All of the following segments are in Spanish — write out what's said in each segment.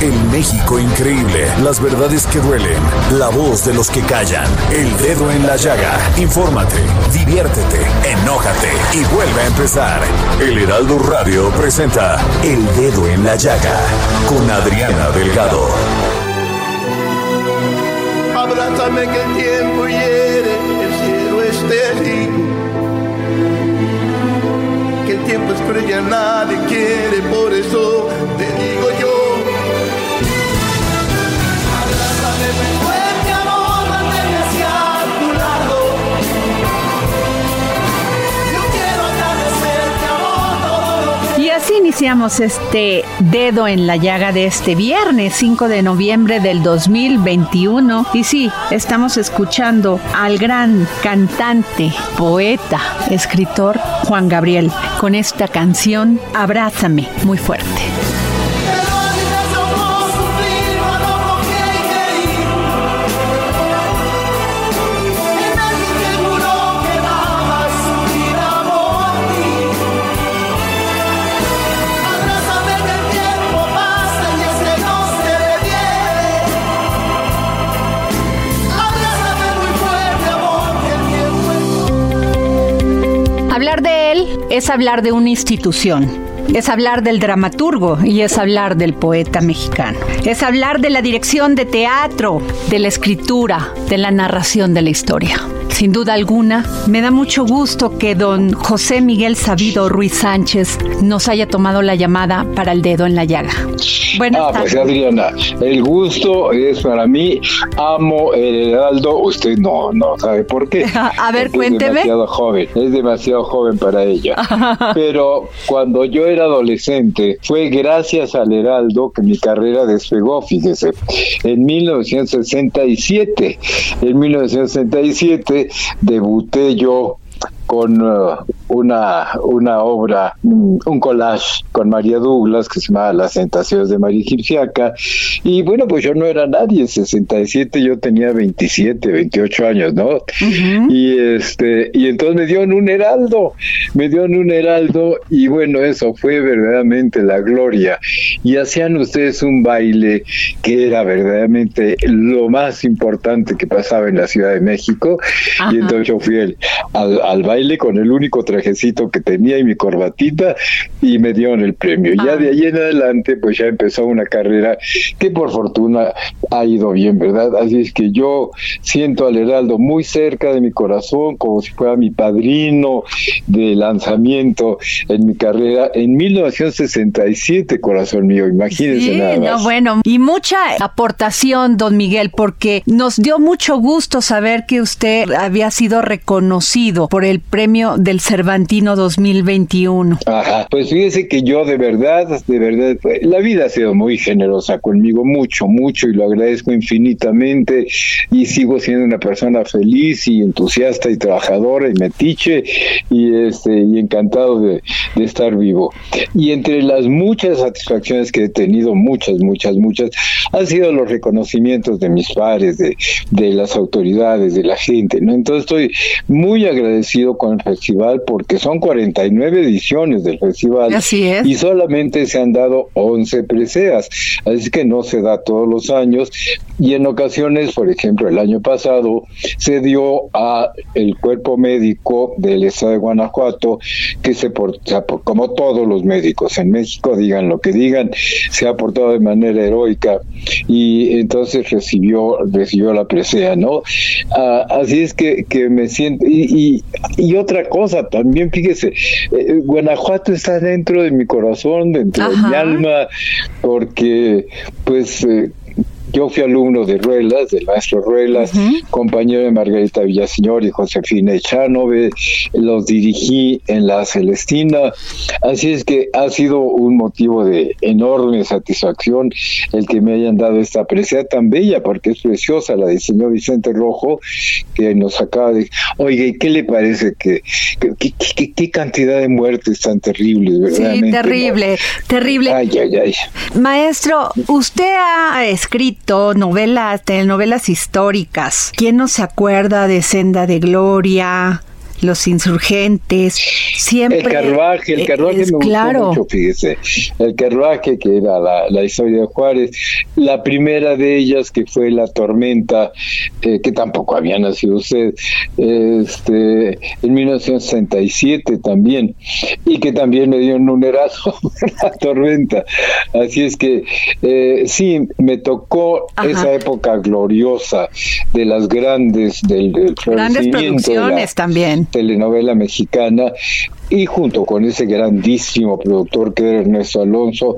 El México increíble, las verdades que duelen, la voz de los que callan, el dedo en la llaga. Infórmate, diviértete, enójate y vuelve a empezar. El Heraldo Radio presenta El Dedo en la Llaga con Adriana Delgado. Abrázame que el tiempo hiere, el cielo estéril. Que el tiempo es cruel y nadie quiere, por eso te digo iniciamos este dedo en la llaga de este viernes 5 de noviembre del 2021. Y sí, estamos escuchando al gran cantante, poeta, escritor Juan Gabriel con esta canción Abrázame muy fuerte. Es hablar de una institución. Es hablar del dramaturgo y es hablar del poeta mexicano. Es hablar de la dirección de teatro, de la escritura, de la narración de la historia. Sin duda alguna, me da mucho gusto que don José Miguel Sabido Ruiz Sánchez nos haya tomado la llamada para el dedo en la llaga. Buenas Ah, pues. Adriana, el gusto es para mí. Amo el Heraldo. Usted no, no sabe por qué. A ver, Porque cuénteme. Es demasiado joven, es demasiado joven para ella. Pero cuando yo era adolescente, fue gracias al Heraldo que mi carrera despegó, fíjese. En 1967, en 1967 debuté yo con uh, una, una obra, mm, un collage con María Douglas que se llama Las Tentaciones de María Egipciaca. Y bueno, pues yo no era nadie, en 67 yo tenía 27, 28 años, ¿no? Y este, y entonces me dio en un heraldo, me dio en un heraldo, y bueno, eso fue verdaderamente la gloria. Y hacían ustedes un baile que era verdaderamente lo más importante que pasaba en la Ciudad de México. Ajá. Y entonces yo fui el- al, al baile con el único trajecito que tenía y mi corbatita y me dieron el premio. Ya Ah. de ahí en adelante pues ya empezó una carrera que por fortuna ha ido bien, ¿verdad? Así es que yo siento al Heraldo muy cerca de mi corazón, como si fuera mi padrino de lanzamiento en mi carrera en 1967, corazón mío, imagínense Sí, nada más. no, bueno, y mucha aportación, don Miguel, porque nos dio mucho gusto saber que usted había sido reconocido por el premio del Cervantino 2021. Ajá, pues fíjese que yo de verdad, de verdad, pues, la vida ha sido muy generosa conmigo, mucho, mucho, y lo agradezco infinitamente, y sigo siendo una persona feliz y entusiasta y trabajadora y metiche, y este, y encantado de, estar vivo. Y entre las muchas satisfacciones que he tenido, muchas, muchas, muchas, han sido los reconocimientos de mis pares, de, de las autoridades, de la gente, ¿no? Entonces estoy muy agradecido con el festival porque son 49 ediciones del festival Así es. y solamente se han dado 11 preseas, así que no se da todos los años y en ocasiones, por ejemplo, el año pasado se dio a el cuerpo médico del estado de Guanajuato que se por, se apor- como todos los médicos en México digan lo que digan, se ha portado de manera heroica y entonces recibió recibió la presea, ¿no? Ah, así es que, que me siento y, y, y otra cosa también, fíjese, eh, Guanajuato está dentro de mi corazón, dentro de mi alma, porque pues eh, yo fui alumno de Ruelas, del maestro Ruelas, compañero de Margarita Villaseñor y Josefina Echanove, los dirigí en la Celestina, así es que ha sido un motivo de enorme satisfacción el que me hayan dado esta apreciación tan bella, porque es preciosa, la diseñó Vicente Rojo, que nos acaba de... Oye, ¿qué le parece que, qué cantidad de muertes tan terribles, verdad? Sí, terrible, terrible. Ay, ay, ay. Maestro, usted ha escrito novelas, telenovelas históricas. ¿Quién no se acuerda de Senda de Gloria? Los insurgentes, siempre... El carruaje, el carruaje me gustó mucho, fíjese. El carruaje, que era la, historia de Juárez, la primera de ellas, que fue La Tormenta, eh, que tampoco había nacido usted, este, en 1967 también, y que también me dio un numerazo, La Tormenta. Así es que eh, sí, me tocó esa época gloriosa de las grandes, del, del Grandes producciones también telenovela mexicana y junto con ese grandísimo productor que era Ernesto Alonso,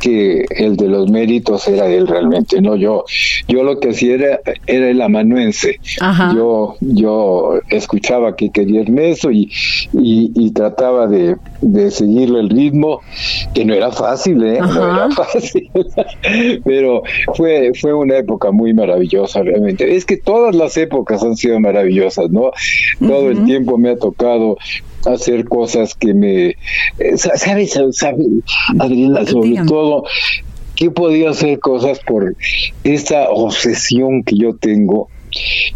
que el de los méritos era él realmente, no yo. Yo lo que hacía era, era el amanuense. Yo, yo escuchaba que quería Ernesto y, y, trataba de, de, seguirle el ritmo, que no era fácil, ¿eh? No era fácil. Pero fue, fue una época muy maravillosa realmente. Es que todas las épocas han sido maravillosas, ¿no? Todo el tiempo me ha tocado hacer cosas que me... Eh, ¿Sabes, Adriana? Sobre todo que podía hacer cosas por esta obsesión que yo tengo.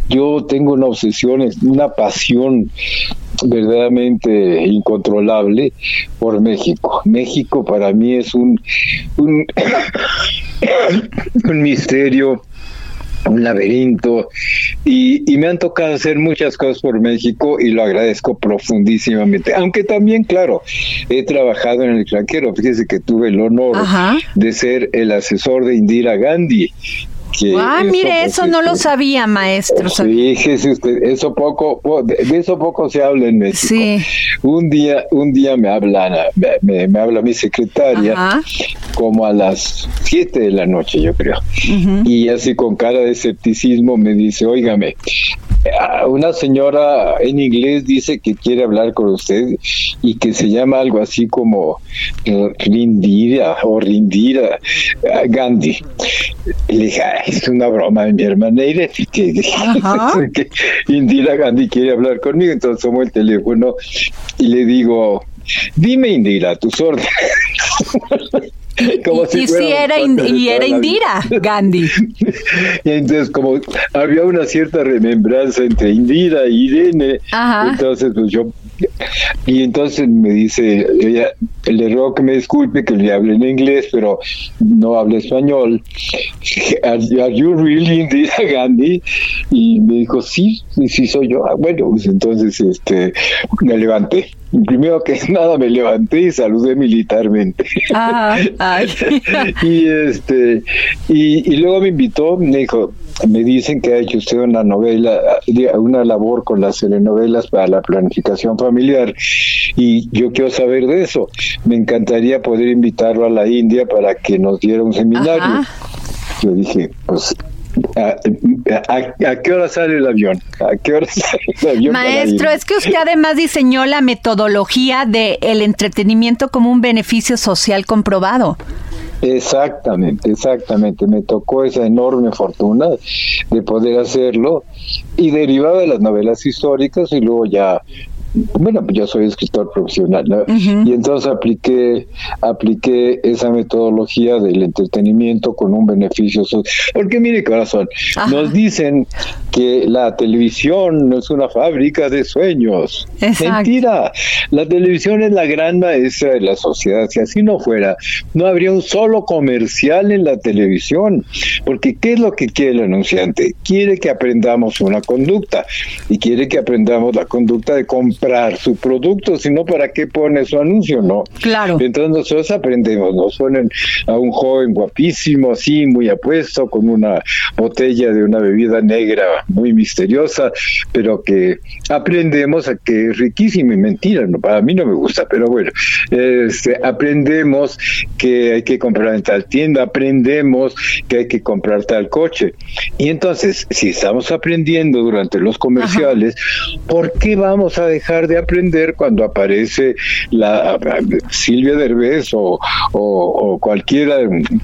Yo tengo una obsesión, una pasión verdaderamente incontrolable por México. México para mí es un, un, un misterio un laberinto y, me han tocado hacer muchas cosas por México y lo agradezco profundísimamente. Aunque también, claro, he trabajado en el extranjero. Fíjese que tuve el honor de ser el asesor de Indira Gandhi ah, mire, eso no lo sabía, maestro. Fíjese usted, eso poco, de eso poco se habla en México. Sí. Un día, un día me hablan, me, me habla mi secretaria, como a las 7 de la noche, yo creo. Y así con cara de escepticismo me dice, óigame, una señora en inglés dice que quiere hablar con usted y que se llama algo así como Rindira o Rindira Gandhi. Y le dije, es una broma de mi hermana y que, que Indira Gandhi quiere hablar conmigo. Entonces tomo el teléfono y le digo, dime Indira, tus órdenes. Como y, si era, y era Indira Gandhi. y entonces, como había una cierta remembranza entre Indira y Irene, entonces pues yo y entonces me dice, ella, le ruego que me disculpe que le hable en inglés, pero no habla español. Are, you really Indira Gandhi? Y me dijo, sí, sí soy yo. Ah, bueno, pues entonces este, me levanté primero que nada me levanté y saludé militarmente. Ah, y este y, luego me invitó, me dijo, me dicen que ha hecho usted una novela, una labor con las telenovelas para la planificación familiar y yo quiero saber de eso. Me encantaría poder invitarlo a la India para que nos diera un seminario. Yo dije, pues ¿A, qué hora sale el avión? ¿A qué hora sale el avión? Maestro, es que usted además diseñó la metodología del el entretenimiento como un beneficio social comprobado. Exactamente, exactamente. Me tocó esa enorme fortuna de poder hacerlo y derivado de las novelas históricas y luego ya bueno, yo soy escritor profesional, Y entonces apliqué, apliqué esa metodología del entretenimiento con un beneficio social. Porque mire, corazón, nos dicen que la televisión no es una fábrica de sueños. Mentira. La televisión es la gran maestra de la sociedad. Si así no fuera, no habría un solo comercial en la televisión. Porque ¿qué es lo que quiere el anunciante? Quiere que aprendamos una conducta y quiere que aprendamos la conducta de comprar comprar su producto, sino para qué pone su anuncio, ¿no? Claro. Entonces nosotros aprendemos, nos ponen a un joven guapísimo, así, muy apuesto, con una botella de una bebida negra muy misteriosa, pero que aprendemos a que es riquísima y mentira, ¿no? Para mí no me gusta, pero bueno, este, aprendemos que hay que comprar en tal tienda, aprendemos que hay que comprar tal coche. Y entonces, si estamos aprendiendo durante los comerciales, ¿por qué vamos a dejar de aprender cuando aparece la Silvia Derbez o, o, cualquiera,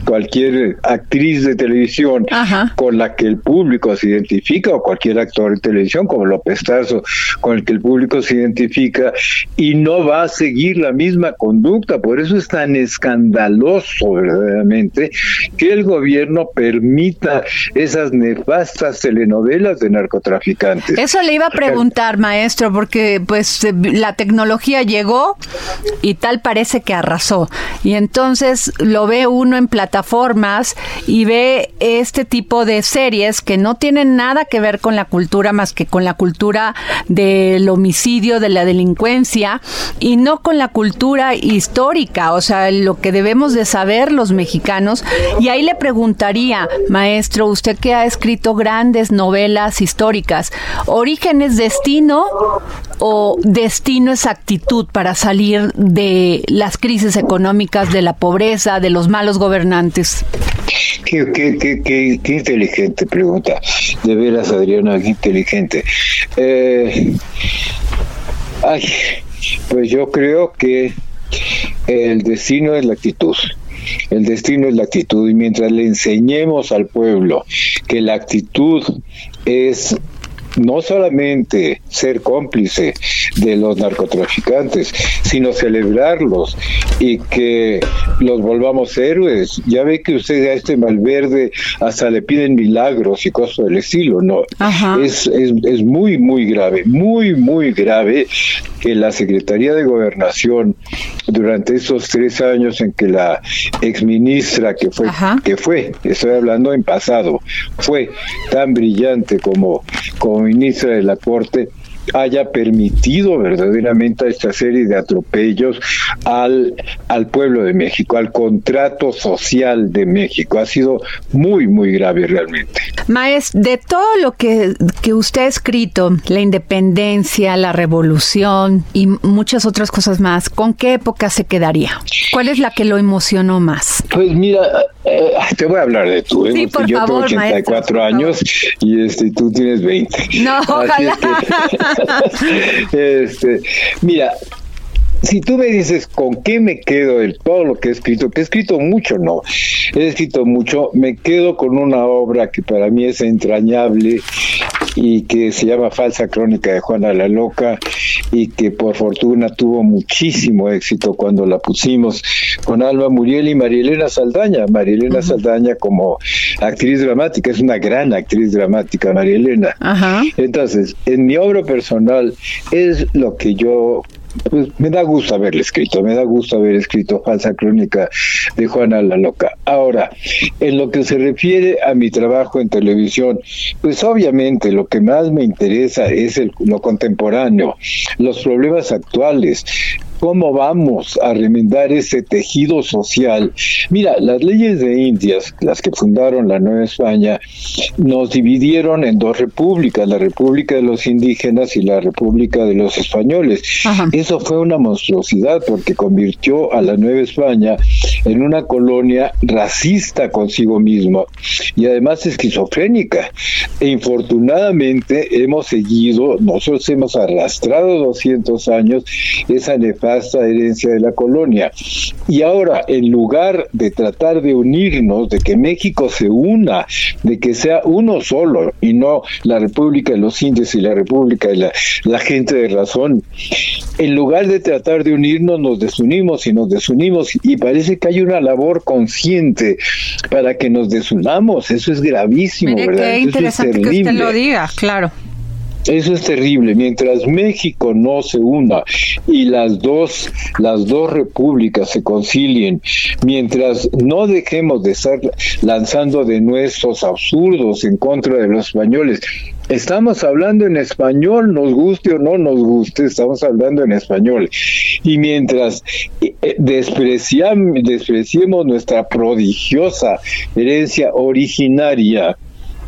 cualquier actriz de televisión con la que el público se identifica o cualquier actor de televisión como López Tarso con el que el público se identifica y no va a seguir la misma conducta? Por eso es tan escandaloso verdaderamente que el gobierno permita esas nefastas telenovelas de narcotraficantes. Eso le iba a preguntar, maestro, porque pues eh, la tecnología llegó y tal parece que arrasó. Y entonces lo ve uno en plataformas y ve este tipo de series que no tienen nada que ver con la cultura más que con la cultura del homicidio, de la delincuencia y no con la cultura histórica, o sea, lo que debemos de saber los mexicanos. Y ahí le preguntaría, maestro, usted que ha escrito grandes novelas históricas, ¿origen es destino o destino es actitud para salir de las crisis económicas, de la pobreza, de los malos gobernantes? Qué, inteligente pregunta. De veras, Adriana, qué inteligente. Eh, ay, pues yo creo que el destino es la actitud. El destino es la actitud y mientras le enseñemos al pueblo que la actitud es no solamente ser cómplice de los narcotraficantes, sino celebrarlos y que los volvamos héroes. Ya ve que usted a este Malverde hasta le piden milagros y cosas del estilo, ¿no? Es, es, es muy, muy grave, muy, muy grave que la Secretaría de Gobernación durante esos tres años en que la exministra que fue, que fue, estoy hablando en pasado, fue tan brillante como, como ministra de la Corte, haya permitido verdaderamente esta serie de atropellos al, al pueblo de México, al contrato social de México. Ha sido muy, muy grave realmente. Maes, de todo lo que, que usted ha escrito, la independencia, la revolución y muchas otras cosas más, ¿con qué época se quedaría? ¿Cuál es la que lo emocionó más? Pues mira, eh, te voy a hablar de tú. ¿eh? yo tengo 84 años y este, tú tienes 20. No, ojalá. este, mira, si tú me dices con qué me quedo de todo lo que he escrito, que he escrito mucho, no, he escrito mucho, me quedo con una obra que para mí es entrañable y que se llama Falsa Crónica de Juana la Loca y que por fortuna tuvo muchísimo éxito cuando la pusimos con Alba Muriel y Marielena Saldaña. Marielena Saldaña como actriz dramática, es una gran actriz dramática, Marielena. Entonces, en mi obra personal es lo que yo pues me da gusto haberle escrito, me da gusto haber escrito Falsa Crónica de Juana la Loca. Ahora, en lo que se refiere a mi trabajo en televisión, pues obviamente lo que más me interesa es el, lo contemporáneo, los problemas actuales, ¿Cómo vamos a remendar ese tejido social? Mira, las leyes de Indias, las que fundaron la Nueva España, nos dividieron en dos repúblicas, la República de los Indígenas y la República de los Españoles. Eso fue una monstruosidad porque convirtió a la Nueva España en una colonia racista consigo misma y además esquizofrénica. E infortunadamente hemos seguido, nosotros hemos arrastrado 200 años esa nefasta esta herencia de la colonia. Y ahora, en lugar de tratar de unirnos, de que México se una, de que sea uno solo y no la República de los Indios y la República de la, la gente de razón, en lugar de tratar de unirnos, nos desunimos y nos desunimos y parece que hay una labor consciente para que nos desunamos. Eso es gravísimo, ¿verdad? Qué interesante que usted lo diga, claro. Eso es terrible. Mientras México no se una y las dos, las dos repúblicas se concilien, mientras no dejemos de estar lanzando de nuestros absurdos en contra de los españoles, Estamos hablando en español, nos guste o no nos guste, estamos hablando en español. Y mientras eh, despreciamos nuestra prodigiosa herencia originaria,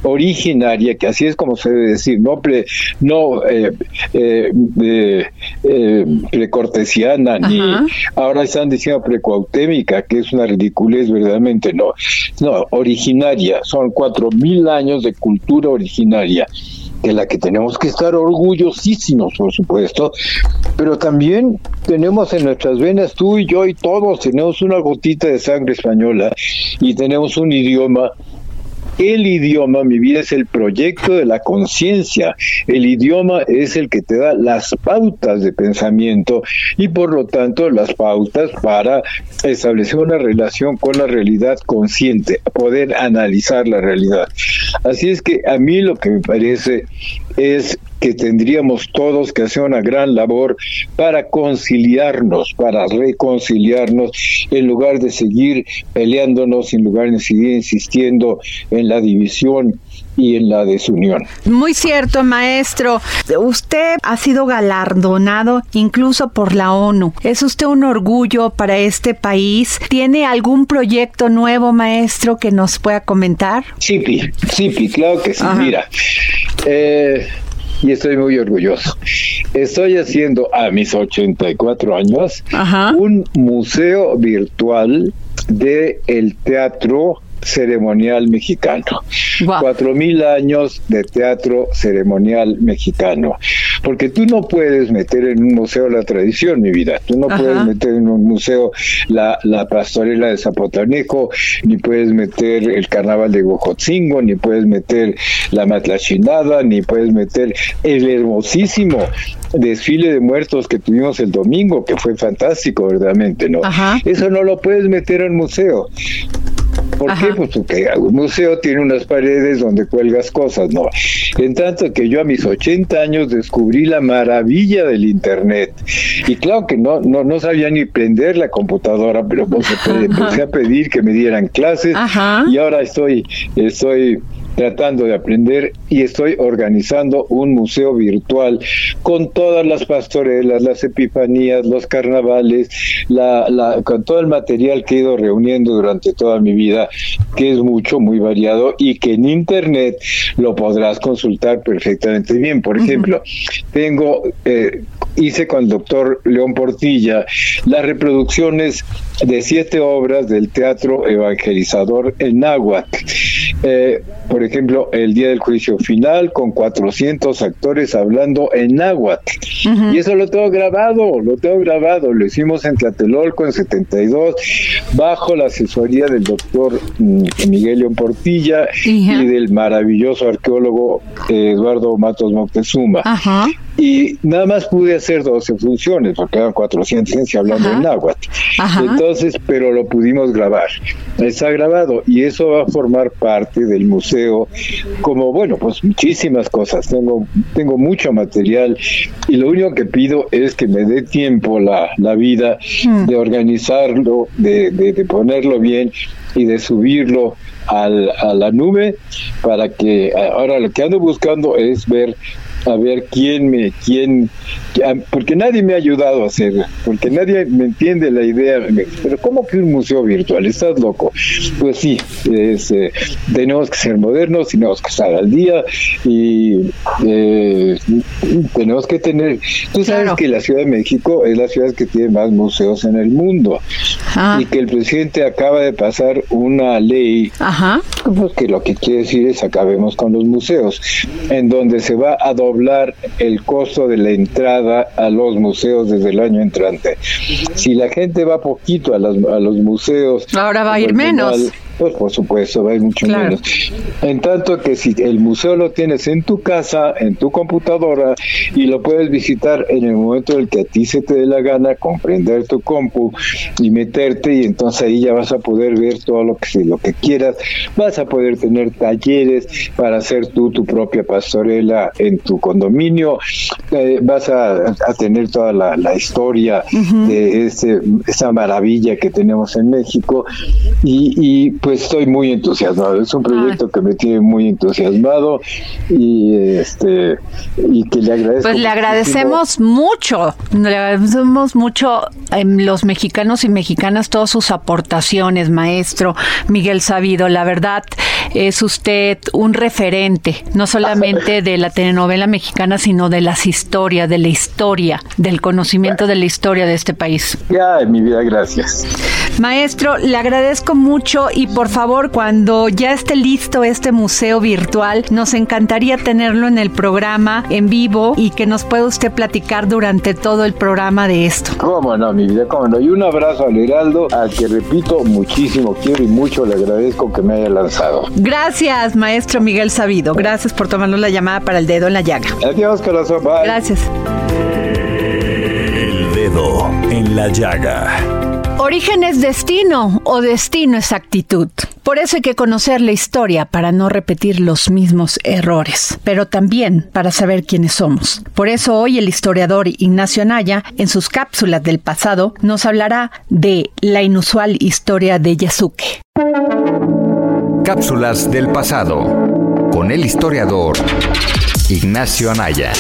originaria, que así es como se debe decir, no pre, no eh, eh, eh, precortesiana, ni ahora están diciendo precuautémica, que es una ridiculez verdaderamente, no, no, originaria, son cuatro mil años de cultura originaria de la que tenemos que estar orgullosísimos, por supuesto, pero también tenemos en nuestras venas, tú y yo y todos, tenemos una gotita de sangre española y tenemos un idioma el idioma, mi vida, es el proyecto de la conciencia. El idioma es el que te da las pautas de pensamiento y por lo tanto las pautas para establecer una relación con la realidad consciente, poder analizar la realidad. Así es que a mí lo que me parece es que tendríamos todos que hacer una gran labor para conciliarnos, para reconciliarnos, en lugar de seguir peleándonos, en lugar de seguir insistiendo en la división y en la desunión. Muy cierto, maestro. Usted ha sido galardonado incluso por la ONU. ¿Es usted un orgullo para este país? ¿Tiene algún proyecto nuevo, maestro, que nos pueda comentar? Sí, sí, claro que sí. Mira, eh, y estoy muy orgulloso. Estoy haciendo a mis 84 años un museo virtual de el teatro ceremonial mexicano. Cuatro mil años de teatro ceremonial mexicano. Porque tú no puedes meter en un museo la tradición, mi vida. Tú no puedes meter en un museo la, la pastorela de Zapotanejo, ni puedes meter el carnaval de Huejotzingo, ni puedes meter la matlachinada, ni puedes meter el hermosísimo desfile de muertos que tuvimos el domingo, que fue fantástico, verdaderamente, ¿no? Eso no lo puedes meter en museo. ¿Por qué? Pues porque un museo tiene unas paredes donde cuelgas cosas, ¿no? En tanto que yo a mis 80 años descubrí la maravilla del Internet. Y claro que no, no, no sabía ni prender la computadora, pero pues empecé a pedir que me dieran clases y ahora estoy, estoy tratando de aprender y estoy organizando un museo virtual con todas las pastorelas, las epifanías, los carnavales, la, con todo el material que he ido reuniendo durante toda mi vida, que es mucho, muy variado y que en internet lo podrás consultar perfectamente bien. Por ejemplo, tengo, eh, hice con el doctor León Portilla las reproducciones de siete obras del teatro evangelizador en náhuatl. Eh, por ejemplo, el día del juicio final con 400 actores hablando en náhuatl. Y eso lo tengo grabado, lo tengo grabado. Lo hicimos en Tlatelolco en 72 bajo la asesoría del doctor mm, Miguel León Portilla y del maravilloso arqueólogo eh, Eduardo Matos Moctezuma. Y nada más pude hacer 12 funciones, porque eran 400 hablando en náhuatl. Entonces, pero lo pudimos grabar. Está grabado y eso va a formar parte del museo como, bueno, pues muchísimas cosas. Tengo, tengo mucho material y lo único que pido es que me dé tiempo la, la vida de organizarlo, de, de, ponerlo bien y de subirlo al, a la nube para que ahora lo que ando buscando es ver a ver quién me, quién, porque nadie me ha ayudado a hacer, porque nadie me entiende la idea, pero ¿cómo que un museo virtual? ¿Estás loco? Pues sí, eh, tenemos que ser modernos, tenemos que estar al día y eh, tenemos que tener, tú sabes que la Ciudad de México es la ciudad que tiene más museos en el mundo ah. y que el presidente acaba de pasar una ley pues que lo que quiere decir es acabemos con los museos, en donde se va a doblar el costo de la entrada a los museos desde el año entrante. Si la gente va poquito a, a los museos... Ahora va a ir menos. Pues por supuesto, ir mucho menos. En tanto que si el museo lo tienes en tu casa, en tu computadora, y lo puedes visitar en el momento en el que a ti se te dé la gana, comprender tu compu y meterte, y entonces ahí ya vas a poder ver todo lo que, lo que quieras. Vas a poder tener talleres para hacer tú tu propia pastorela en tu condominio. Eh, vas a, tener toda la, historia de ese, esa maravilla que tenemos en México. Y, y pues Pues estoy muy entusiasmado, es un proyecto que me tiene muy entusiasmado y este y que le agradezco. Pues le agradecemos mucho, le agradecemos mucho a los mexicanos y mexicanas todas sus aportaciones, maestro Miguel Sabido, la verdad es usted un referente, no solamente de la telenovela mexicana, sino de las historias, de la historia, del conocimiento de la historia de este país. Ya, en mi vida, gracias. Maestro, le agradezco mucho y por favor, cuando ya esté listo este museo virtual, nos encantaría tenerlo en el programa en vivo y que nos pueda usted platicar durante todo el programa de esto. Cómo no, mi vida, cómo no. Y un abrazo al Heraldo, al que repito muchísimo quiero y mucho le agradezco que me haya lanzado. Gracias, maestro Miguel Sabido. Gracias por tomarnos la llamada para el dedo en la llaga. Adiós, corazón. Bye. Gracias. El dedo en la llaga. Origen es destino o destino es actitud. Por eso hay que conocer la historia para no repetir los mismos errores, pero también para saber quiénes somos. Por eso hoy el historiador Ignacio Anaya, en sus cápsulas del pasado, nos hablará de la inusual historia de Yasuke. Cápsulas del pasado con el historiador Ignacio Anaya.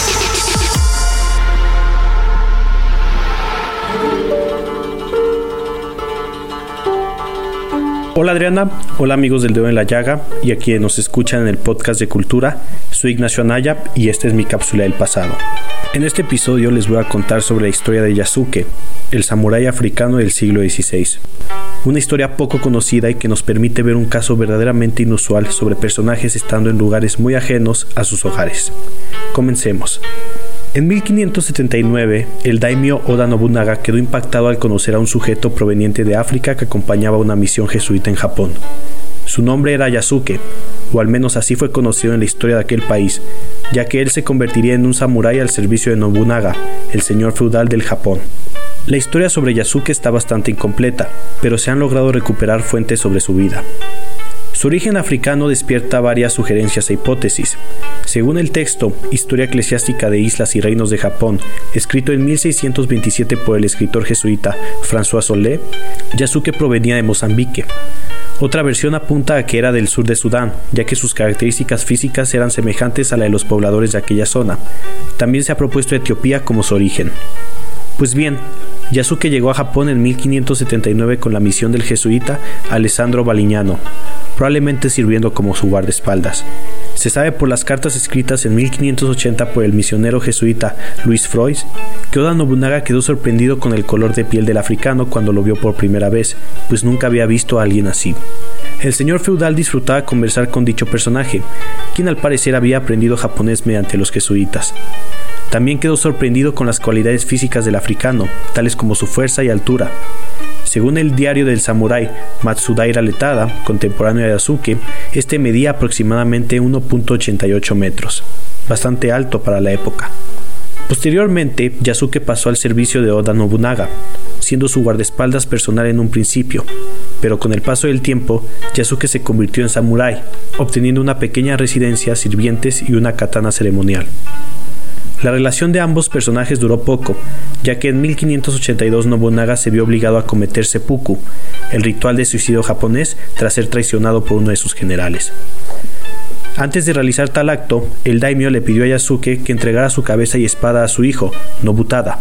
Hola Adriana, hola amigos del Dedo en la Llaga y a quienes nos escuchan en el podcast de Cultura, soy Ignacio Anaya y esta es mi cápsula del pasado. En este episodio les voy a contar sobre la historia de Yasuke, el samurái africano del siglo XVI. Una historia poco conocida y que nos permite ver un caso verdaderamente inusual sobre personajes estando en lugares muy ajenos a sus hogares. Comencemos. En 1579, el daimyo Oda Nobunaga quedó impactado al conocer a un sujeto proveniente de África que acompañaba una misión jesuita en Japón. Su nombre era Yasuke, o al menos así fue conocido en la historia de aquel país, ya que él se convertiría en un samurái al servicio de Nobunaga, el señor feudal del Japón. La historia sobre Yasuke está bastante incompleta, pero se han logrado recuperar fuentes sobre su vida. Su origen africano despierta varias sugerencias e hipótesis. Según el texto Historia eclesiástica de Islas y Reinos de Japón, escrito en 1627 por el escritor jesuita François Solé, Yasuke provenía de Mozambique. Otra versión apunta a que era del sur de Sudán, ya que sus características físicas eran semejantes a la de los pobladores de aquella zona. También se ha propuesto Etiopía como su origen. Pues bien, Yasuke llegó a Japón en 1579 con la misión del jesuita Alessandro Balignano, probablemente sirviendo como su guardaespaldas. Se sabe por las cartas escritas en 1580 por el misionero jesuita Luis Freud que Oda Nobunaga quedó sorprendido con el color de piel del africano cuando lo vio por primera vez, pues nunca había visto a alguien así. El señor feudal disfrutaba conversar con dicho personaje, quien al parecer había aprendido japonés mediante los jesuitas. También quedó sorprendido con las cualidades físicas del africano, tales como su fuerza y altura. Según el diario del samurái Matsudaira Letada, contemporáneo de Yasuke, este medía aproximadamente 1.88 metros, bastante alto para la época. Posteriormente, Yasuke pasó al servicio de Oda Nobunaga, siendo su guardaespaldas personal en un principio, pero con el paso del tiempo, Yasuke se convirtió en samurái, obteniendo una pequeña residencia, sirvientes y una katana ceremonial. La relación de ambos personajes duró poco, ya que en 1582 Nobunaga se vio obligado a cometer seppuku, el ritual de suicidio japonés, tras ser traicionado por uno de sus generales. Antes de realizar tal acto, el daimyo le pidió a Yasuke que entregara su cabeza y espada a su hijo, Nobutada,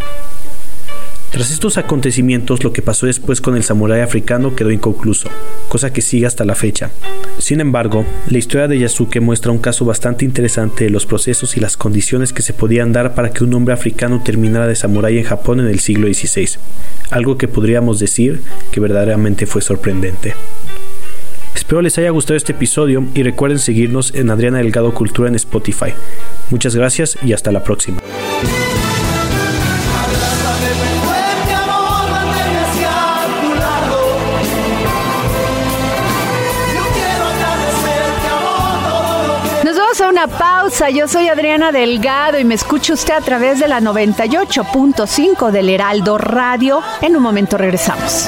tras estos acontecimientos, lo que pasó después con el samurái africano quedó inconcluso, cosa que sigue hasta la fecha. Sin embargo, la historia de Yasuke muestra un caso bastante interesante de los procesos y las condiciones que se podían dar para que un hombre africano terminara de samurái en Japón en el siglo XVI, algo que podríamos decir que verdaderamente fue sorprendente. Espero les haya gustado este episodio y recuerden seguirnos en Adriana Delgado Cultura en Spotify. Muchas gracias y hasta la próxima. Yo soy Adriana Delgado y me escucha usted a través de la 98.5 del Heraldo Radio. En un momento regresamos.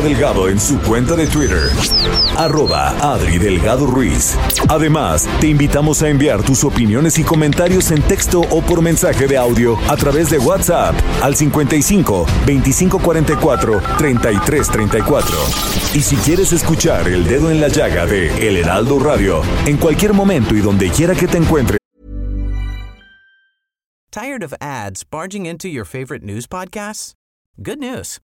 Delgado en su cuenta de Twitter, arroba Adri Delgado Ruiz. Además, te invitamos a enviar tus opiniones y comentarios en texto o por mensaje de audio a través de WhatsApp al 55 2544 3334. Y si quieres escuchar El Dedo en la Llaga de El Heraldo Radio, en cualquier momento y donde quiera que te encuentres, Tired of ads barging into your favorite news podcasts? Good news.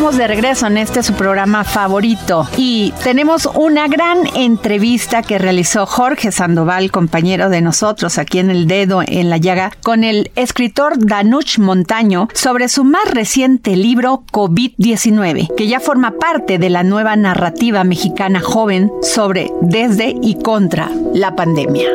de regreso en este su programa favorito y tenemos una gran entrevista que realizó Jorge Sandoval, compañero de nosotros aquí en El Dedo en la Llaga, con el escritor Danuch Montaño sobre su más reciente libro COVID-19, que ya forma parte de la nueva narrativa mexicana joven sobre desde y contra la pandemia.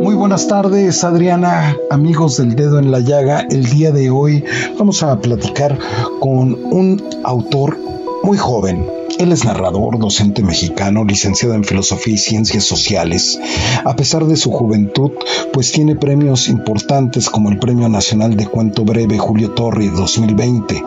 Muy buenas tardes, Adriana, amigos del dedo en la llaga. El día de hoy vamos a platicar con un autor muy joven. Él es narrador, docente mexicano, licenciado en Filosofía y Ciencias Sociales. A pesar de su juventud, pues tiene premios importantes como el Premio Nacional de Cuento Breve Julio Torri 2020.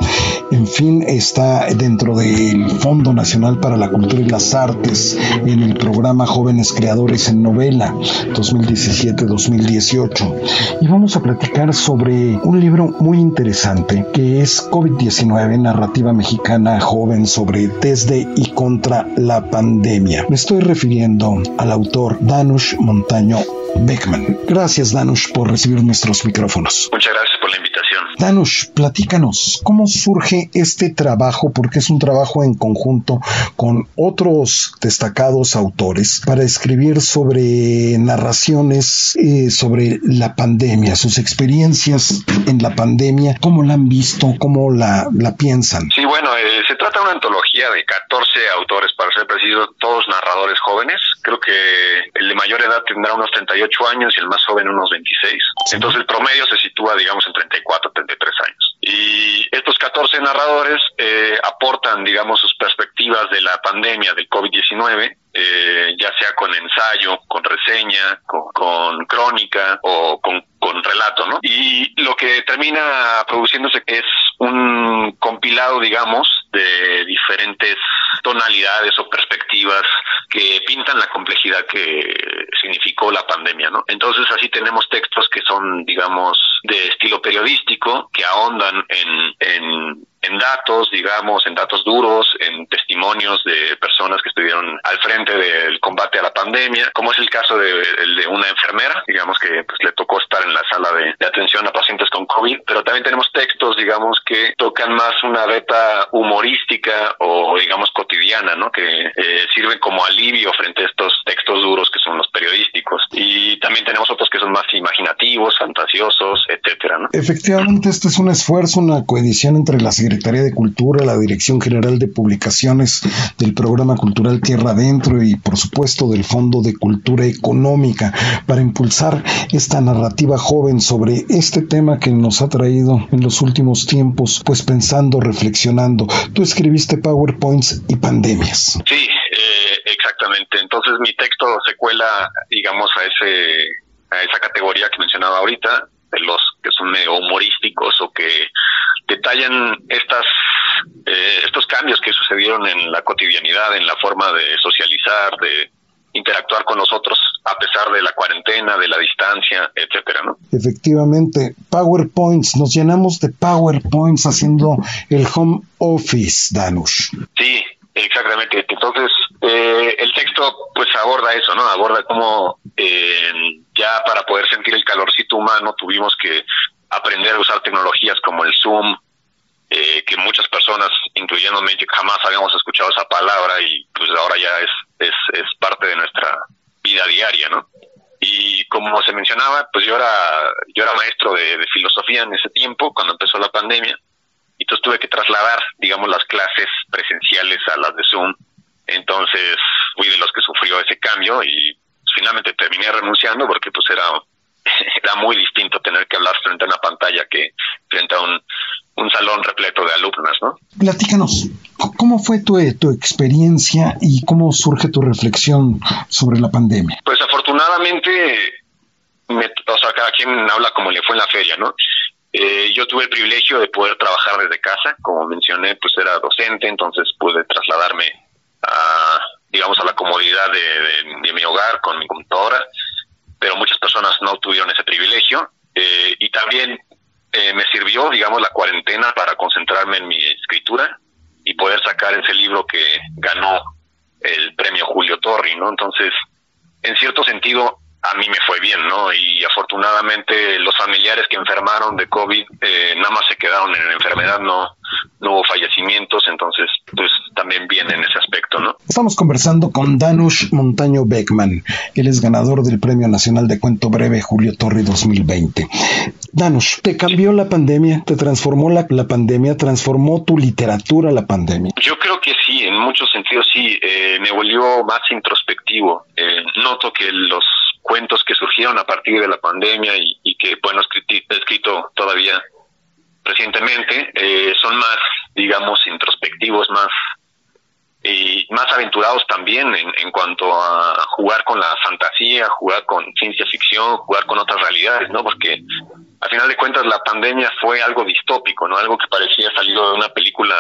En fin, está dentro del Fondo Nacional para la Cultura y las Artes en el programa Jóvenes Creadores en Novela 2017-2018. Y vamos a platicar sobre un libro muy interesante que es COVID-19, narrativa mexicana joven sobre desde y contra la pandemia. Me estoy refiriendo al autor Danush Montaño Beckman. Gracias, Danush, por recibir nuestros micrófonos. Muchas gracias por la invitación. Danush, platícanos, ¿cómo surge este trabajo? Porque es un trabajo en conjunto con otros destacados autores para escribir sobre narraciones eh, sobre la pandemia, sus experiencias en la pandemia, cómo la han visto, cómo la, la piensan. Sí, bueno, eh, se trata de una antología de 14 autores, para ser preciso, todos narradores jóvenes. Creo que el de mayor edad tendrá unos 38 años y el más joven unos 26. Entonces el promedio se sitúa, digamos, en 34, 33 años. Y estos 14 narradores eh, aportan, digamos, sus perspectivas de la pandemia del COVID-19, eh, ya sea con ensayo, con reseña, con, crónica o con, relato, ¿no? Y lo que termina produciéndose es un compilado, digamos, de diferentes tonalidades o perspectivas que pintan la complejidad que significó la pandemia, ¿no? Entonces así tenemos textos que son, digamos, de estilo periodístico, que ahondan en, datos, digamos, en datos duros, en testimonios de personas que estuvieron al frente del combate a la pandemia, como es el caso de, de una enfermera, digamos que pues, le tocó estar en la sala de, de, atención a pacientes con COVID, pero también tenemos textos, digamos, que tocan más una beta humorística o, digamos, cotidiana, ¿no? Que eh, sirven como alivio frente a estos textos duros que son los periodísticos. Y también tenemos otros que son más imaginativos, fantasiosos, etcétera, ¿no? Efectivamente, este es un esfuerzo, una coedición entre la Secretaría de Cultura, la Dirección General de Publicaciones del Programa Cultural Tierra Adentro y, por supuesto, del Fondo de Cultura Económica para impulsar esta narrativa joven sobre este tema que nos ha traído en los últimos tiempos, pues pensando, reflexionando. Tú escribiste PowerPoints y pandemias. Sí, eh, exactamente. Entonces mi texto se cuela, digamos, a ese a esa categoría que mencionaba ahorita, de los que son medio humorísticos o que detallan estas eh, estos cambios que sucedieron en la cotidianidad, en la forma de socializar, de interactuar con los otros a pesar de la cuarentena, de la distancia, etcétera, ¿no? Efectivamente, PowerPoints, nos llenamos de PowerPoints haciendo el home office, Danush. Sí, exactamente. Entonces, eh, el texto pues aborda eso, ¿no? Aborda cómo eh, ya para poder sentir el calorcito humano tuvimos que aprender a usar tecnologías como el Zoom, eh, que muchas personas, incluyéndome, jamás habíamos escuchado esa palabra y pues ahora ya es, es, es parte de nuestra vida diaria, ¿no? Y como se mencionaba, pues yo era, yo era maestro de, de filosofía en ese tiempo, cuando empezó la pandemia, y entonces tuve que trasladar, digamos, las clases presenciales a las de Zoom. Entonces fui de los que sufrió ese cambio y finalmente terminé renunciando porque pues era, era muy distinto tener que hablar frente a una pantalla que frente a un, un salón repleto de alumnas, ¿no? Platícanos, ¿cómo fue tu, tu experiencia y cómo surge tu reflexión sobre la pandemia? Pues afortunadamente, me, o sea, cada quien habla como le fue en la feria, ¿no? Eh, yo tuve el privilegio de poder trabajar desde casa, como mencioné, pues era docente, entonces pude trasladarme a, digamos, a la comodidad de, mi hogar con mi computadora, pero muchas personas no tuvieron ese privilegio eh, y también eh, me sirvió, digamos, la cuarentena para concentrarme en mi escritura y poder sacar ese libro que ganó el premio Julio Torri, ¿no? Entonces, en cierto sentido, a mí me fue bien, ¿no? Y afortunadamente los familiares que enfermaron de COVID eh, nada más se quedaron en la enfermedad, no, no hubo fallecimientos, entonces pues también bien en ese aspecto, ¿no? Estamos conversando con Danush Montaño Beckman, él es ganador del Premio Nacional de Cuento Breve Julio Torri 2020. Danush, ¿te cambió la pandemia? ¿Te transformó la, la pandemia? ¿Transformó tu literatura la pandemia? Yo creo que sí, en muchos sentidos sí, eh, me volvió más introspectivo. Eh, noto que los a partir de la pandemia y, y que, bueno, he escrito todavía recientemente, eh, son más, digamos, introspectivos, más y más aventurados también en, en cuanto a jugar con la fantasía, jugar con ciencia ficción, jugar con otras realidades, ¿no? Porque al final de cuentas la pandemia fue algo distópico, ¿no? Algo que parecía salido de una película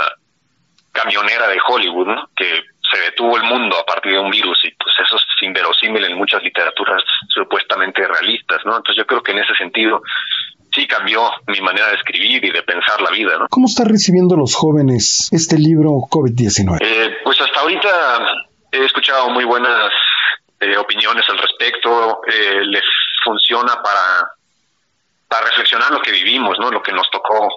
camionera de Hollywood, ¿no? Que se detuvo el mundo a partir de un virus y pues eso es inverosímil en muchas literaturas supuestamente realistas, ¿no? Entonces yo creo que en ese sentido sí cambió mi manera de escribir y de pensar la vida, ¿no? ¿Cómo están recibiendo los jóvenes este libro COVID-19? Eh, pues hasta ahorita he escuchado muy buenas eh, opiniones al respecto, eh, les funciona para, para reflexionar lo que vivimos, ¿no? Lo que nos tocó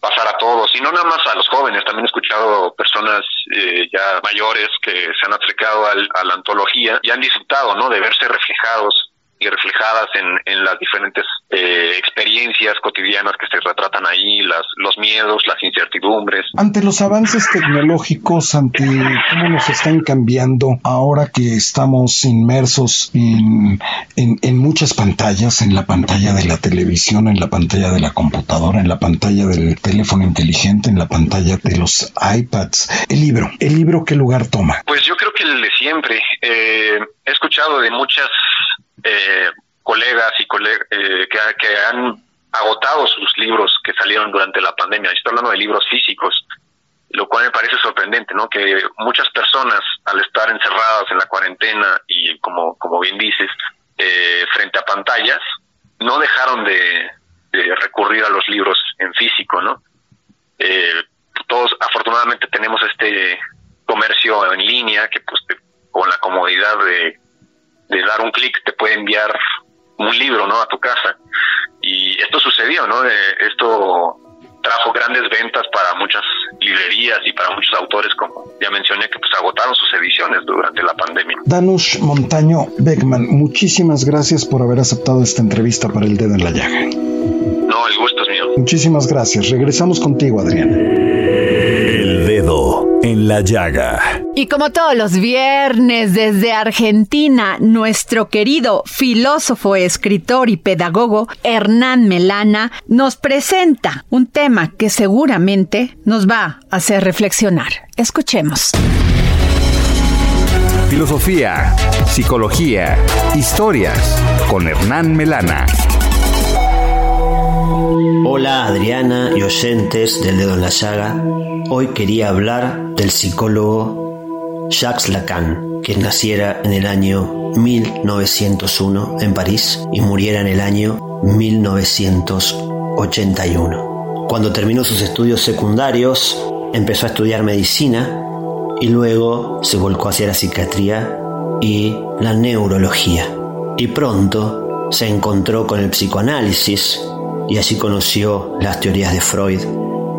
pasar a todos, y no nada más a los jóvenes, también he escuchado personas eh, ya mayores que se han acercado al, a la antología y han disfrutado, ¿no? De verse reflejados y reflejadas en, las diferentes eh, experiencias cotidianas que se retratan ahí, las, los miedos, las incertidumbres. Ante los avances tecnológicos, ante cómo nos están cambiando ahora que estamos inmersos en, en, en muchas pantallas, en la pantalla de la televisión, en la pantalla de la computadora, en la pantalla del teléfono inteligente, en la pantalla de los iPads. El libro, ¿el libro qué lugar toma? Pues yo creo que el de siempre. Eh, he escuchado de muchas eh, colegas y coleg eh, que, que, han agotado sus libros que salieron durante la pandemia. Estoy hablando de libros físicos, lo cual me parece sorprendente, ¿no? Que muchas personas, al estar encerradas en la cuarentena y, como, como bien dices, eh, frente a pantallas, no dejaron de, de, recurrir a los libros en físico, ¿no? Eh, todos, afortunadamente, tenemos este comercio en línea que, pues, te, con la comodidad de dar un clic te puede enviar un libro no a tu casa. Y esto sucedió no eh, esto trajo grandes ventas para muchas librerías y para muchos autores como ya mencioné que pues agotaron sus ediciones durante la pandemia. Danush Montaño Beckman muchísimas gracias por haber aceptado esta entrevista para el dedo en la llaga. No el gusto es mío. Muchísimas gracias. Regresamos contigo dedo en la llaga. Y como todos los viernes desde Argentina, nuestro querido filósofo, escritor y pedagogo Hernán Melana nos presenta un tema que seguramente nos va a hacer reflexionar. Escuchemos. Filosofía, psicología, historias con Hernán Melana. Hola Adriana y oyentes del dedo en la llaga. Hoy quería hablar del psicólogo Jacques Lacan, quien naciera en el año 1901 en París y muriera en el año 1981. Cuando terminó sus estudios secundarios, empezó a estudiar medicina y luego se volcó hacia la psiquiatría y la neurología. Y pronto se encontró con el psicoanálisis y así conoció las teorías de Freud.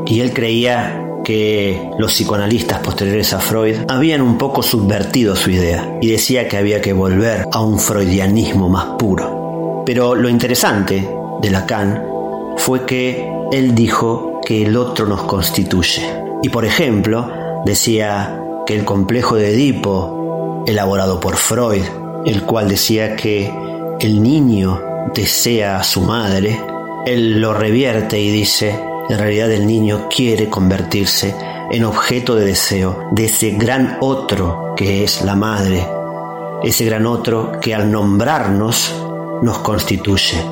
Y él creía que los psicoanalistas posteriores a Freud habían un poco subvertido su idea y decía que había que volver a un freudianismo más puro. Pero lo interesante de Lacan fue que él dijo que el otro nos constituye. Y por ejemplo, decía que el complejo de Edipo, elaborado por Freud, el cual decía que el niño desea a su madre, él lo revierte y dice, en realidad el niño quiere convertirse en objeto de deseo de ese gran otro que es la madre, ese gran otro que al nombrarnos nos constituye,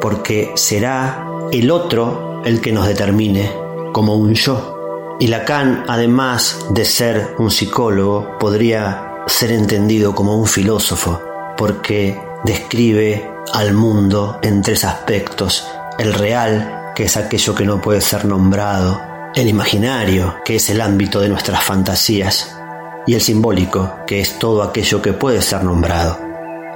porque será el otro el que nos determine como un yo. Y Lacan, además de ser un psicólogo, podría ser entendido como un filósofo, porque describe al mundo en tres aspectos, el real, que es aquello que no puede ser nombrado, el imaginario, que es el ámbito de nuestras fantasías, y el simbólico, que es todo aquello que puede ser nombrado,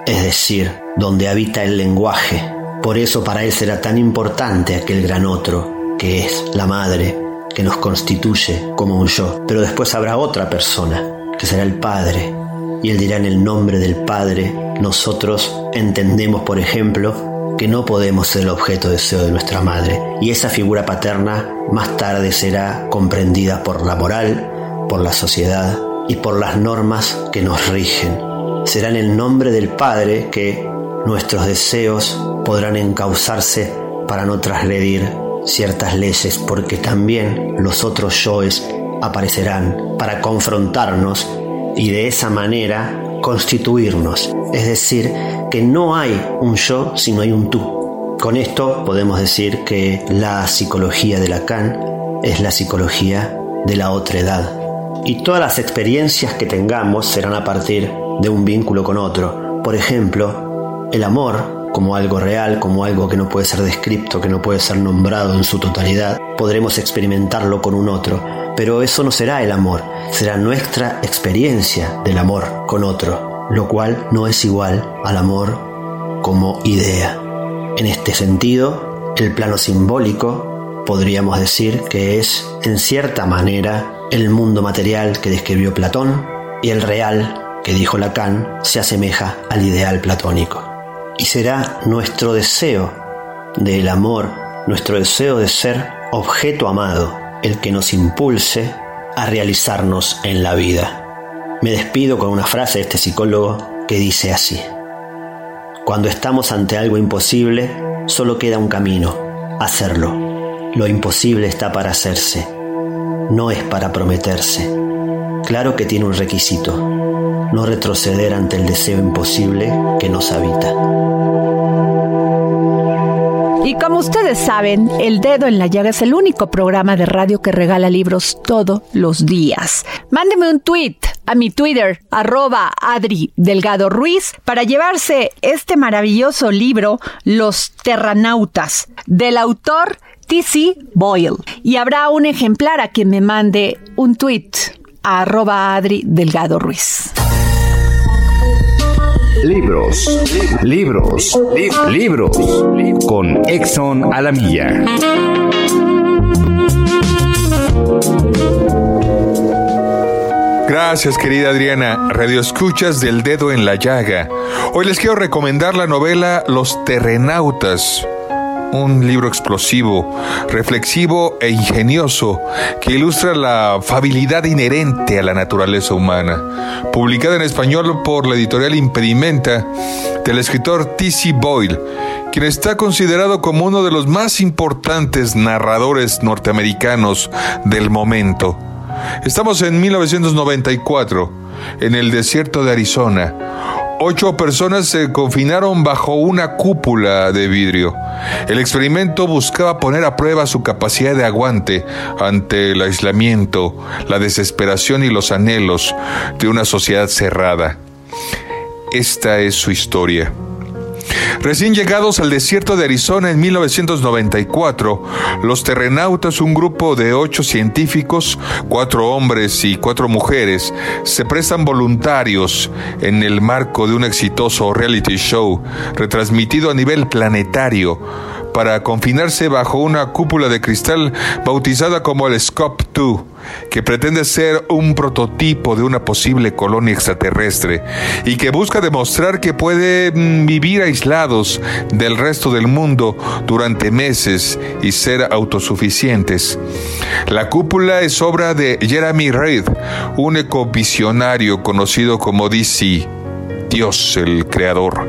es decir, donde habita el lenguaje. Por eso para él será tan importante aquel gran otro, que es la madre, que nos constituye como un yo. Pero después habrá otra persona, que será el Padre, y él dirá en el nombre del Padre, nosotros entendemos, por ejemplo, que no podemos ser el objeto de deseo de nuestra madre, y esa figura paterna más tarde será comprendida por la moral, por la sociedad y por las normas que nos rigen. Será en el nombre del Padre que nuestros deseos podrán encauzarse para no transgredir ciertas leyes, porque también los otros yoes aparecerán para confrontarnos y de esa manera constituirnos, es decir, que no hay un yo sino hay un tú. Con esto podemos decir que la psicología de Lacan es la psicología de la otra edad. Y todas las experiencias que tengamos serán a partir de un vínculo con otro. Por ejemplo, el amor como algo real, como algo que no puede ser descrito, que no puede ser nombrado en su totalidad, podremos experimentarlo con un otro, pero eso no será el amor, será nuestra experiencia del amor con otro, lo cual no es igual al amor como idea. En este sentido, el plano simbólico podríamos decir que es, en cierta manera, el mundo material que describió Platón y el real que dijo Lacan se asemeja al ideal platónico. Y será nuestro deseo del amor, nuestro deseo de ser objeto amado, el que nos impulse a realizarnos en la vida. Me despido con una frase de este psicólogo que dice así. Cuando estamos ante algo imposible, solo queda un camino, hacerlo. Lo imposible está para hacerse, no es para prometerse. Claro que tiene un requisito, no retroceder ante el deseo imposible que nos habita. Y como ustedes saben, El Dedo en la Llaga es el único programa de radio que regala libros todos los días. Mándeme un tweet a mi Twitter, arroba Adri Delgado Ruiz, para llevarse este maravilloso libro, Los Terranautas, del autor T.C. Boyle. Y habrá un ejemplar a quien me mande un tweet a arroba Adri Delgado Ruiz. Libros, libros, libros, con Exxon Alamilla. Gracias, querida Adriana. Radio Escuchas del Dedo en la Llaga. Hoy les quiero recomendar la novela Los Terrenautas un libro explosivo, reflexivo e ingenioso que ilustra la fabilidad inherente a la naturaleza humana. Publicada en español por la editorial Impedimenta del escritor T.C. Boyle, quien está considerado como uno de los más importantes narradores norteamericanos del momento. Estamos en 1994, en el desierto de Arizona Ocho personas se confinaron bajo una cúpula de vidrio. El experimento buscaba poner a prueba su capacidad de aguante ante el aislamiento, la desesperación y los anhelos de una sociedad cerrada. Esta es su historia. Recién llegados al desierto de Arizona en 1994, los terrenautas, un grupo de ocho científicos, cuatro hombres y cuatro mujeres, se prestan voluntarios en el marco de un exitoso reality show retransmitido a nivel planetario para confinarse bajo una cúpula de cristal bautizada como el Scope 2 que pretende ser un prototipo de una posible colonia extraterrestre y que busca demostrar que puede mm, vivir aislados del resto del mundo durante meses y ser autosuficientes. La cúpula es obra de Jeremy Reid, un ecovisionario conocido como DC. Dios el creador.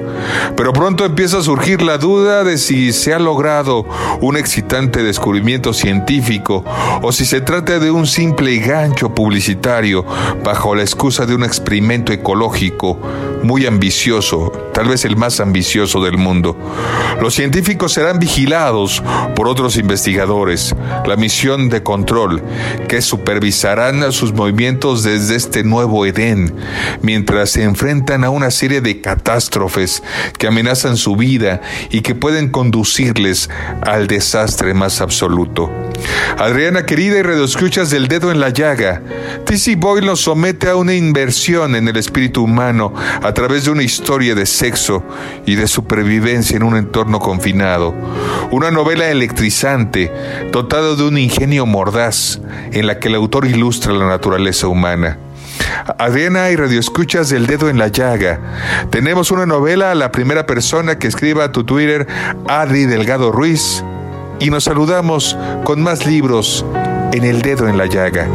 Pero pronto empieza a surgir la duda de si se ha logrado un excitante descubrimiento científico o si se trata de un simple gancho publicitario bajo la excusa de un experimento ecológico muy ambicioso, tal vez el más ambicioso del mundo. Los científicos serán vigilados por otros investigadores, la misión de control, que supervisarán sus movimientos desde este nuevo Edén, mientras se enfrentan a una serie de catástrofes que amenazan su vida y que pueden conducirles al desastre más absoluto. Adriana querida y redoscuchas del dedo en la llaga, T.C. Boyle nos somete a una inversión en el espíritu humano a través de una historia de sexo y de supervivencia en un entorno confinado. Una novela electrizante, dotada de un ingenio mordaz, en la que el autor ilustra la naturaleza humana. Adriana y radioescuchas del dedo en la llaga. Tenemos una novela a la primera persona que escriba a tu Twitter, Adri Delgado Ruiz, y nos saludamos con más libros en el dedo en la llaga.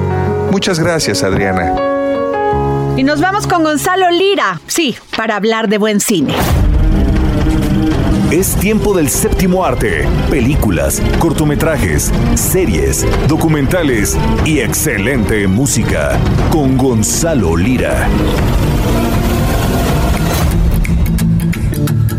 Muchas gracias, Adriana. Y nos vamos con Gonzalo Lira, sí, para hablar de buen cine. Es tiempo del séptimo arte, películas, cortometrajes, series, documentales y excelente música con Gonzalo Lira.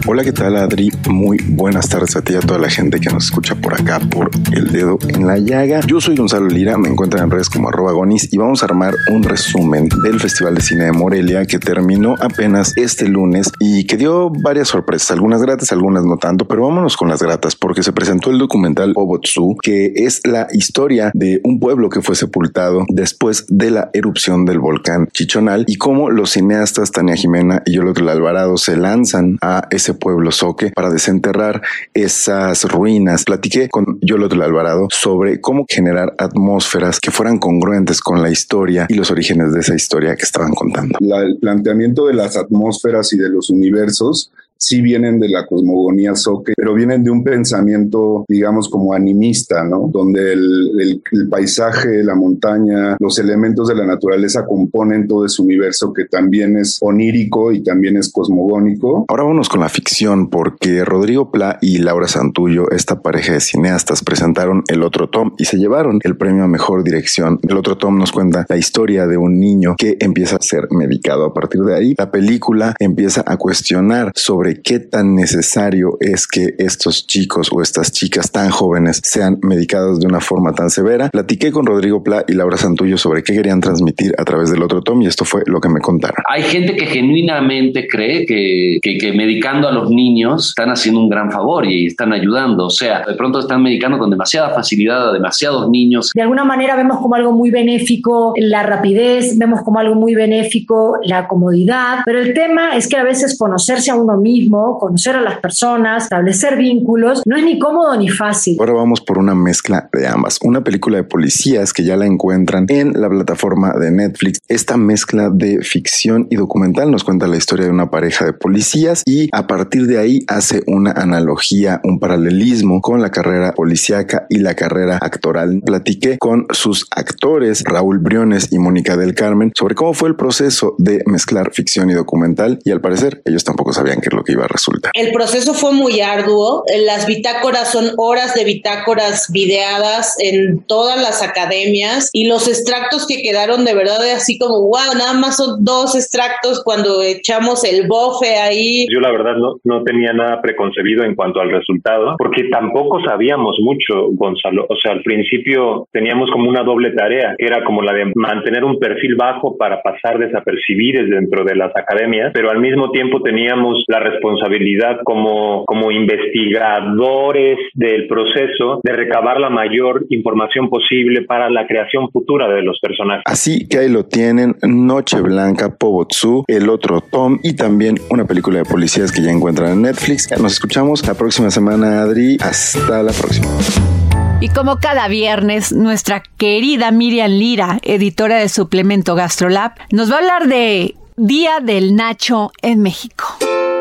Hola, ¿qué tal Adri? Muy buenas tardes a ti y a toda la gente que nos escucha por acá por El Dedo en la Llaga. Yo soy Gonzalo Lira, me encuentran en redes como arroba gonis y vamos a armar un resumen del Festival de Cine de Morelia que terminó apenas este lunes y que dio varias sorpresas, algunas gratas, algunas no tanto, pero vámonos con las gratas porque se presentó el documental Obotsu, que es la historia de un pueblo que fue sepultado después de la erupción del volcán Chichonal y cómo los cineastas Tania Jimena y Yolotl Alvarado se lanzan a ese pueblo Soque para desenterrar esas ruinas. Platiqué con Yolotl Alvarado sobre cómo generar atmósferas que fueran congruentes con la historia y los orígenes de esa historia que estaban contando. el planteamiento de las atmósferas y de los universos sí vienen de la cosmogonía soque, pero vienen de un pensamiento, digamos, como animista, ¿no? Donde el, el, paisaje, la montaña, los elementos de la naturaleza componen todo ese universo que también es onírico y también es cosmogónico. Ahora vámonos con la ficción, porque Rodrigo Pla y Laura Santullo, esta pareja de cineastas, presentaron el otro tom y se llevaron el premio a mejor dirección. El otro tom nos cuenta la historia de un niño que empieza a ser medicado. A partir de ahí, la película empieza a cuestionar sobre qué tan necesario es que estos chicos o estas chicas tan jóvenes sean medicados de una forma tan severa. Platiqué con Rodrigo Pla y Laura Santullo sobre qué querían transmitir a través del otro tom y esto fue lo que me contaron. Hay gente que genuinamente cree que, que, medicando a los niños están haciendo un gran favor y están ayudando. O sea, de pronto están medicando con demasiada facilidad a demasiados niños. De alguna manera vemos como algo muy benéfico la rapidez, vemos como algo muy benéfico la comodidad, pero el tema es que a veces conocerse a uno mismo conocer a las personas, establecer vínculos, no es ni cómodo ni fácil. Ahora vamos por una mezcla de ambas. Una película de policías que ya la encuentran en la plataforma de Netflix. Esta mezcla de ficción y documental nos cuenta la historia de una pareja de policías y a partir de ahí hace una analogía, un paralelismo con la carrera policíaca y la carrera actoral. Platiqué con sus actores Raúl Briones y Mónica del Carmen sobre cómo fue el proceso de mezclar ficción y documental y al parecer ellos tampoco sabían qué es lo que iba a resultar. El proceso fue muy arduo. Las bitácoras son horas de bitácoras videadas en todas las academias y los extractos que quedaron de verdad así como, wow, nada más son dos extractos cuando echamos el bofe ahí. Yo la verdad no, no tenía nada preconcebido en cuanto al resultado, porque tampoco sabíamos mucho, Gonzalo. O sea, al principio teníamos como una doble tarea, que era como la de mantener un perfil bajo para pasar desapercibidos dentro de las academias, pero al mismo tiempo teníamos la responsabilidad como, como investigadores del proceso de recabar la mayor información posible para la creación futura de los personajes. Así que ahí lo tienen, Noche Blanca, Pobotsu, El Otro Tom y también una película de policías que ya encuentran en Netflix. Nos escuchamos la próxima semana, Adri. Hasta la próxima. Y como cada viernes, nuestra querida Miriam Lira, editora de Suplemento Gastrolab, nos va a hablar de Día del Nacho en México.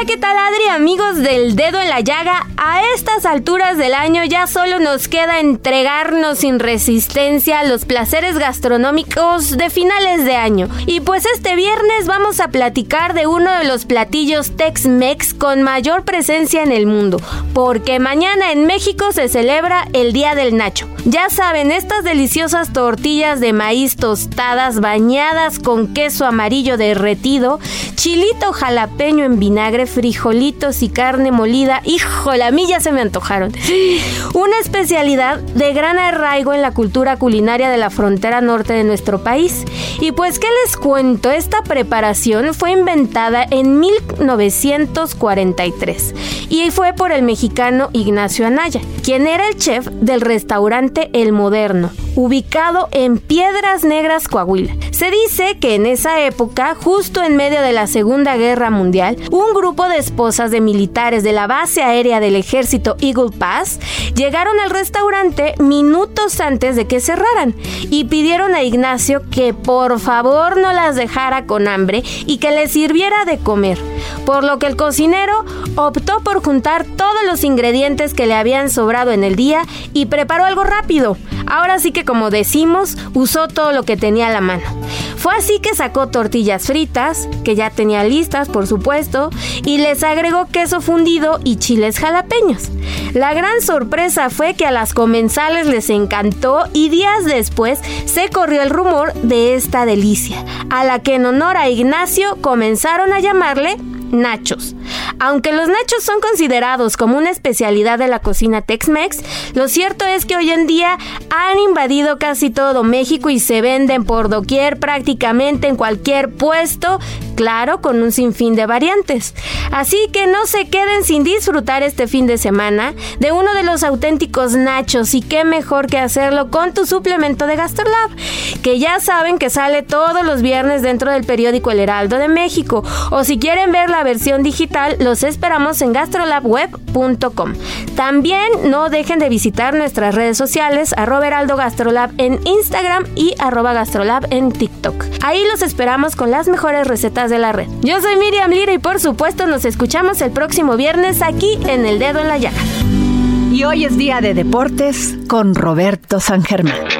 Hola, ¿qué tal Adri? Amigos del dedo en la llaga, a estas alturas del año ya solo nos queda entregarnos sin resistencia los placeres gastronómicos de finales de año. Y pues este viernes vamos a platicar de uno de los platillos Tex-Mex con mayor presencia en el mundo, porque mañana en México se celebra el Día del Nacho. Ya saben, estas deliciosas tortillas de maíz tostadas bañadas con queso amarillo derretido, chilito jalapeño en vinagre, frijolitos y carne molida. Hijo, a mí ya se me antojaron. Una especialidad de gran arraigo en la cultura culinaria de la frontera norte de nuestro país. Y pues, ¿qué les cuento? Esta preparación fue inventada en 1943 y fue por el mexicano Ignacio Anaya, quien era el chef del restaurante El Moderno, ubicado en Piedras Negras, Coahuila. Se dice que en esa época, justo en medio de la Segunda Guerra Mundial, un grupo de esposas de militares de la base aérea del ejército Eagle Pass llegaron al restaurante minutos antes de que cerraran y pidieron a Ignacio que por favor no las dejara con hambre y que les sirviera de comer, por lo que el cocinero optó por juntar todos los ingredientes que le habían sobrado en el día y preparó algo rápido. Ahora sí que como decimos, usó todo lo que tenía a la mano. Fue así que sacó tortillas fritas, que ya tenía listas por supuesto, y les agregó queso fundido y chiles jalapeños. La gran sorpresa fue que a las comensales les encantó y días después se corrió el rumor de esta delicia, a la que en honor a Ignacio comenzaron a llamarle nachos. Aunque los nachos son considerados como una especialidad de la cocina Tex-Mex, lo cierto es que hoy en día han invadido casi todo México y se venden por doquier prácticamente en cualquier puesto, claro, con un sinfín de variantes. Así que no se queden sin disfrutar este fin de semana de uno de los auténticos nachos y qué mejor que hacerlo con tu suplemento de GastroLab, que ya saben que sale todos los viernes dentro del periódico El Heraldo de México, o si quieren ver la versión digital, los esperamos en gastrolabweb.com. También no dejen de visitar nuestras redes sociales, arroba Heraldo Gastrolab en Instagram y arroba Gastrolab en TikTok. Ahí los esperamos con las mejores recetas de la red. Yo soy Miriam Lira y por supuesto nos escuchamos el próximo viernes aquí en El Dedo en la Llaga. Y hoy es día de deportes con Roberto San Germán.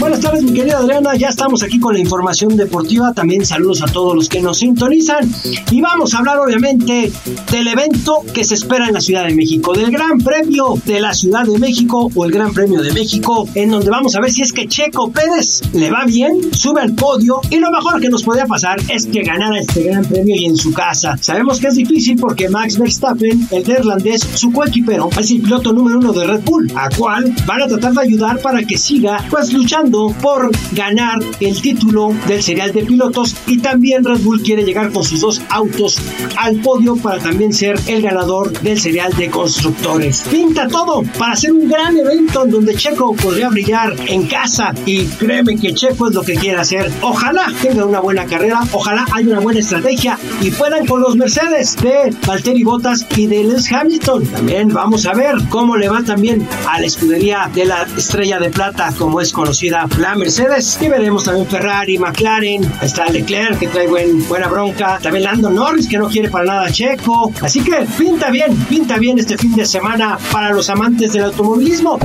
Buenas tardes, mi querida Adriana. Ya estamos aquí con la información deportiva. También saludos a todos los que nos sintonizan. Y vamos a hablar, obviamente, del evento que se espera en la Ciudad de México, del Gran Premio de la Ciudad de México o el Gran Premio de México, en donde vamos a ver si es que Checo Pérez le va bien, sube al podio. Y lo mejor que nos podía pasar es que ganara este Gran Premio y en su casa. Sabemos que es difícil porque Max Verstappen, el neerlandés, su coequipero, es el piloto número uno de Red Bull, a cual van a tratar de ayudar para que siga pues luchando por ganar el título del serial de pilotos y también Red Bull quiere llegar con sus dos autos al podio para también ser el ganador del serial de constructores. Pinta todo para hacer un gran evento en donde Checo podría brillar en casa y créeme que Checo es lo que quiere hacer. Ojalá tenga una buena carrera, ojalá haya una buena estrategia y puedan con los Mercedes de Valtteri Bottas y de Lewis Hamilton. También vamos a ver cómo le va también a la escudería de la estrella de plata, como es conocida la Mercedes. Y veremos también Ferrari, McLaren, está Leclerc que trae buen, buena bronca, también Lando Norris que no quiere para nada Checo. Así que pinta bien, pinta bien este fin de semana para los amantes del automovilismo.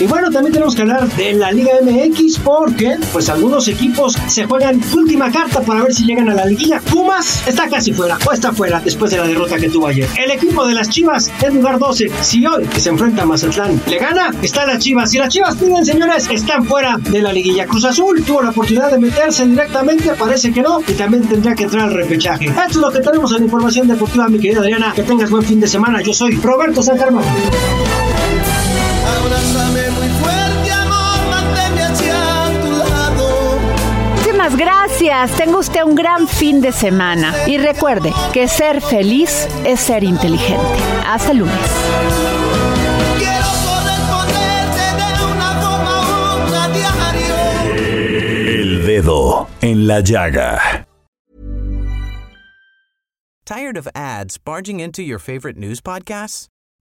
Y bueno, también tenemos que hablar de la Liga MX porque pues algunos equipos se juegan última carta para ver si llegan a la liguilla. Pumas está casi fuera o está fuera después de la derrota que tuvo ayer. El equipo de las Chivas es lugar 12. Si hoy se enfrenta a Mazatlán le gana, está las Chivas. Si las Chivas piden, señores, están fuera de la liguilla. Cruz Azul tuvo la oportunidad de meterse directamente, parece que no, y también tendrá que entrar al repechaje. Esto es lo que tenemos en información deportiva, mi querida Adriana. Que tengas buen fin de semana. Yo soy Roberto San Germán. Abrázame muy fuerte, amor, manténme hacia tu lado. Muchísimas gracias. Tenga usted un gran fin de semana. Y recuerde que ser feliz es ser inteligente. Hasta el lunes. El dedo en la llaga. Tired of ads barging into your favorite news podcasts?